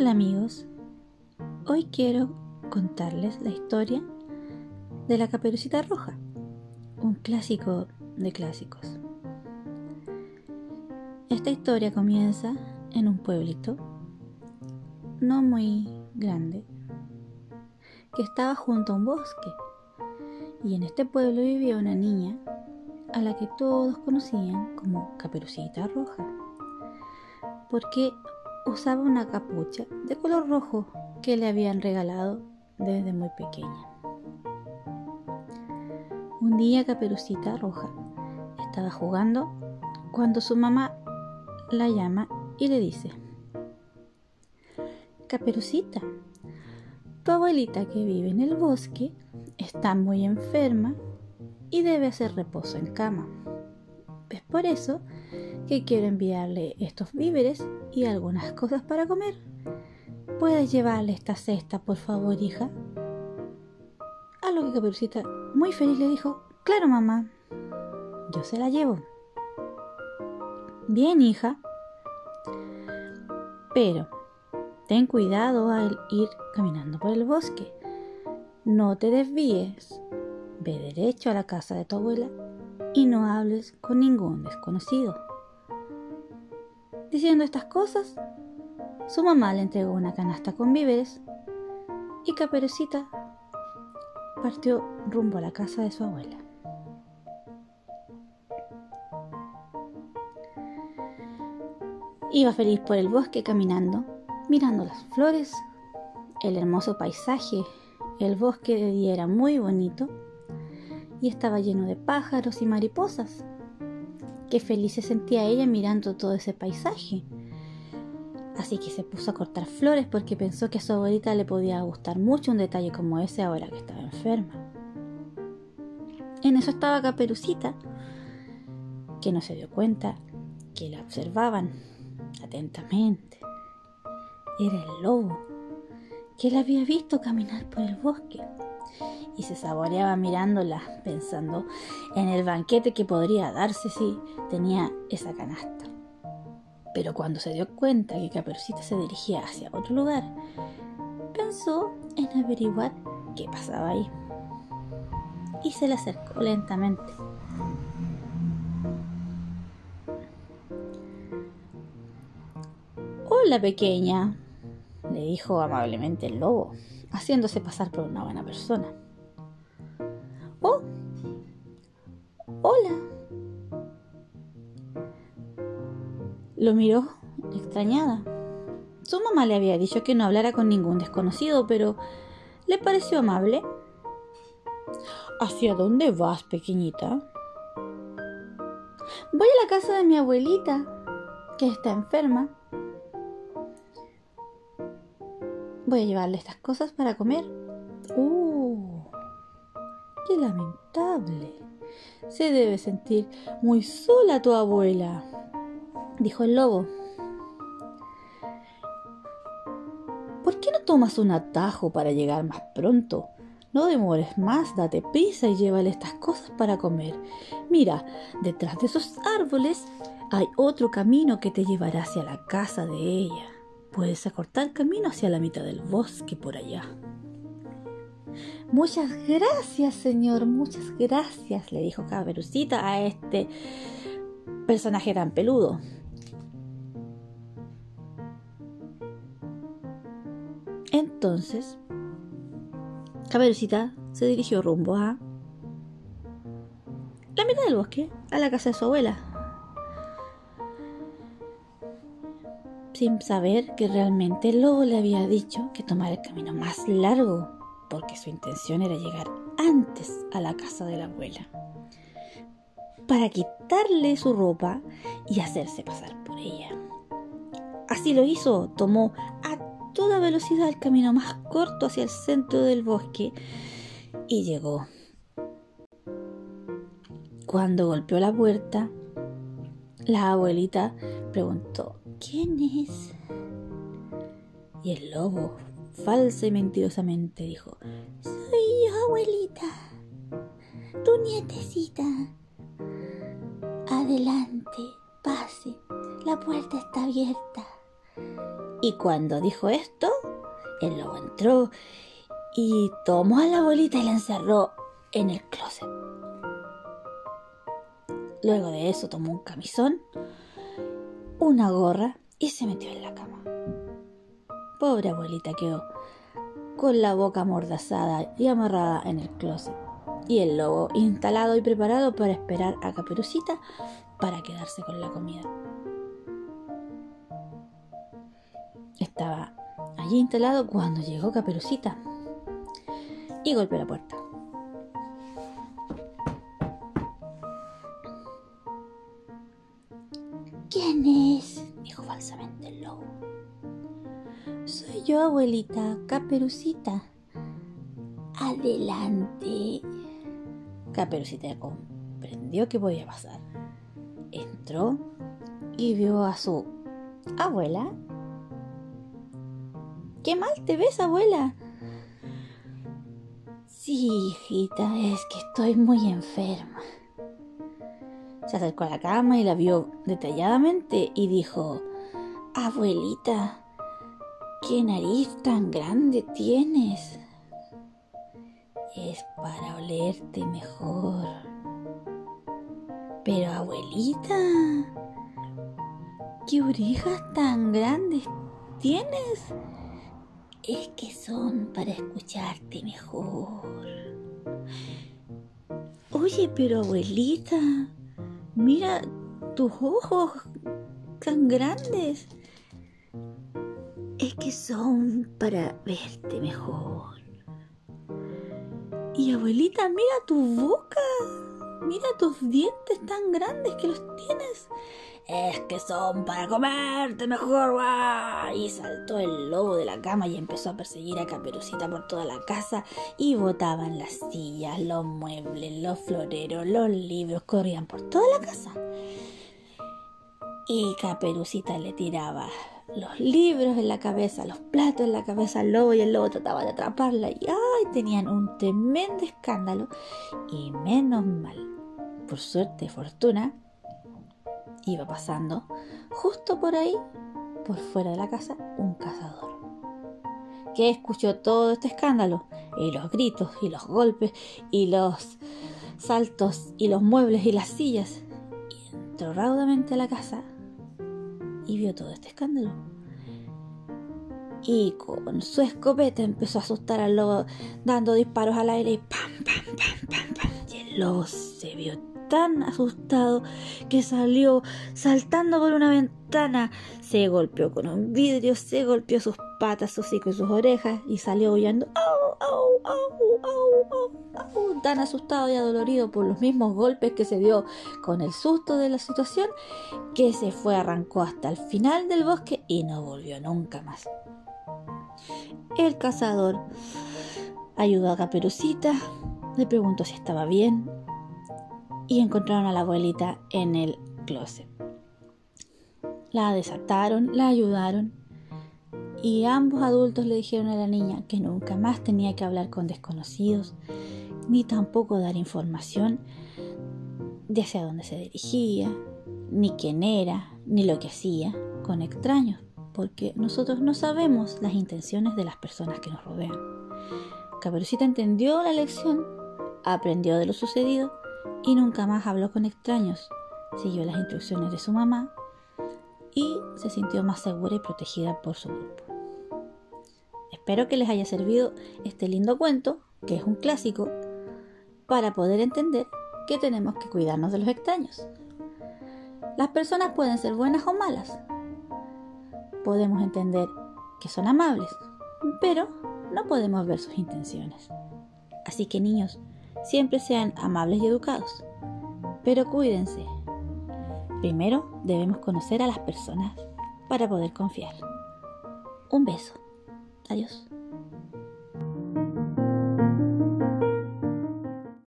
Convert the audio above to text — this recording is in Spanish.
Hola amigos, hoy quiero contarles la historia de la caperucita roja, un clásico de clásicos. Esta historia comienza en un pueblito no muy grande que estaba junto a un bosque y en este pueblo vivía una niña a la que todos conocían como Caperucita Roja porque usaba una capucha de color rojo que le habían regalado desde muy pequeña. Un día Caperucita Roja estaba jugando cuando su mamá la llama y le dice, Caperucita, tu abuelita que vive en el bosque está muy enferma y debe hacer reposo en cama. Es por eso que quiero enviarle estos víveres y algunas cosas para comer. ¿Puedes llevarle esta cesta, por favor, hija? A lo que Caperucita, muy feliz, le dijo, Claro, mamá, yo se la llevo. Bien, hija. Pero ten cuidado al ir caminando por el bosque. No te desvíes. Ve derecho a la casa de tu abuela y no hables con ningún desconocido. Diciendo estas cosas, su mamá le entregó una canasta con víveres y Caperucita partió rumbo a la casa de su abuela. Iba feliz por el bosque caminando, mirando las flores, el hermoso paisaje. El bosque de día era muy bonito y estaba lleno de pájaros y mariposas. Qué feliz se sentía ella mirando todo ese paisaje. Así que se puso a cortar flores porque pensó que a su abuelita le podía gustar mucho un detalle como ese ahora que estaba enferma. En eso estaba Caperucita, que no se dio cuenta que la observaban atentamente. Era el lobo, que la había visto caminar por el bosque y se saboreaba mirándola, pensando en el banquete que podría darse si tenía esa canasta. Pero cuando se dio cuenta que Caperucita se dirigía hacia otro lugar, pensó en averiguar qué pasaba ahí. Y se le acercó lentamente. Hola pequeña, le dijo amablemente el lobo, haciéndose pasar por una buena persona. Hola. Lo miró extrañada. Su mamá le había dicho que no hablara con ningún desconocido, pero le pareció amable. ¿Hacia dónde vas, pequeñita? Voy a la casa de mi abuelita, que está enferma. Voy a llevarle estas cosas para comer. ¡Uh! ¡Qué lamentable! Se debe sentir muy sola tu abuela, dijo el lobo. ¿Por qué no tomas un atajo para llegar más pronto? No demores más, date prisa y llévale estas cosas para comer. Mira, detrás de esos árboles hay otro camino que te llevará hacia la casa de ella. Puedes acortar camino hacia la mitad del bosque por allá. Muchas gracias, señor, muchas gracias, le dijo Caberucita a este personaje tan peludo. Entonces, Caberucita se dirigió rumbo a la mitad del bosque, a la casa de su abuela. Sin saber que realmente el lobo le había dicho que tomara el camino más largo porque su intención era llegar antes a la casa de la abuela para quitarle su ropa y hacerse pasar por ella. Así lo hizo, tomó a toda velocidad el camino más corto hacia el centro del bosque y llegó. Cuando golpeó la puerta, la abuelita preguntó, ¿quién es? Y el lobo falsa y mentirosamente dijo, Soy yo, abuelita, tu nietecita. Adelante, pase, la puerta está abierta. Y cuando dijo esto, el lobo entró y tomó a la abuelita y la encerró en el closet. Luego de eso tomó un camisón, una gorra y se metió en la cama. Pobre abuelita quedó con la boca amordazada y amarrada en el closet. Y el lobo instalado y preparado para esperar a Caperucita para quedarse con la comida. Estaba allí instalado cuando llegó Caperucita y golpeó la puerta. ¿Quién es? dijo falsamente el lobo. Soy yo, abuelita, Caperucita. Adelante. Caperucita comprendió que podía pasar. Entró y vio a su abuela. ¿Qué mal te ves, abuela? Sí, hijita, es que estoy muy enferma. Se acercó a la cama y la vio detalladamente y dijo, Abuelita, ¿qué nariz tan grande tienes? Es para olerte mejor. Pero abuelita, ¿qué orejas tan grandes tienes? Es que son para escucharte mejor. Oye, pero abuelita, Mira tus ojos tan grandes. Es que son para verte mejor. Y abuelita, mira tu boca. Mira tus dientes tan grandes que los tienes. Es que son para comerte mejor. Y saltó el lobo de la cama y empezó a perseguir a Caperucita por toda la casa. Y botaban las sillas, los muebles, los floreros, los libros. Corrían por toda la casa. Y Caperucita le tiraba los libros en la cabeza, los platos en la cabeza al lobo y el lobo trataba de atraparla y ¡ay! tenían un tremendo escándalo y menos mal por suerte, fortuna, iba pasando justo por ahí, por fuera de la casa, un cazador, que escuchó todo este escándalo, y los gritos, y los golpes, y los saltos, y los muebles, y las sillas, y entró raudamente a la casa y vio todo este escándalo. Y con su escopeta empezó a asustar al lobo, dando disparos al aire y pam, pam, pam, pam, pam. Y el lobo se vio tan asustado que salió saltando por una ventana. Se golpeó con un vidrio, se golpeó sus patas, sus hocico y sus orejas y salió huyendo. Tan asustado y adolorido por los mismos golpes que se dio con el susto de la situación que se fue, arrancó hasta el final del bosque y no volvió nunca más. El cazador ayudó a Caperucita, le preguntó si estaba bien y encontraron a la abuelita en el closet. La desataron, la ayudaron y ambos adultos le dijeron a la niña que nunca más tenía que hablar con desconocidos ni tampoco dar información de hacia dónde se dirigía, ni quién era, ni lo que hacía con extraños, porque nosotros no sabemos las intenciones de las personas que nos rodean. Caperucita entendió la lección, aprendió de lo sucedido y nunca más habló con extraños. Siguió las instrucciones de su mamá y se sintió más segura y protegida por su grupo. Espero que les haya servido este lindo cuento, que es un clásico, para poder entender que tenemos que cuidarnos de los extraños. Las personas pueden ser buenas o malas. Podemos entender que son amables, pero no podemos ver sus intenciones. Así que niños, Siempre sean amables y educados. Pero cuídense. Primero debemos conocer a las personas para poder confiar. Un beso. Adiós.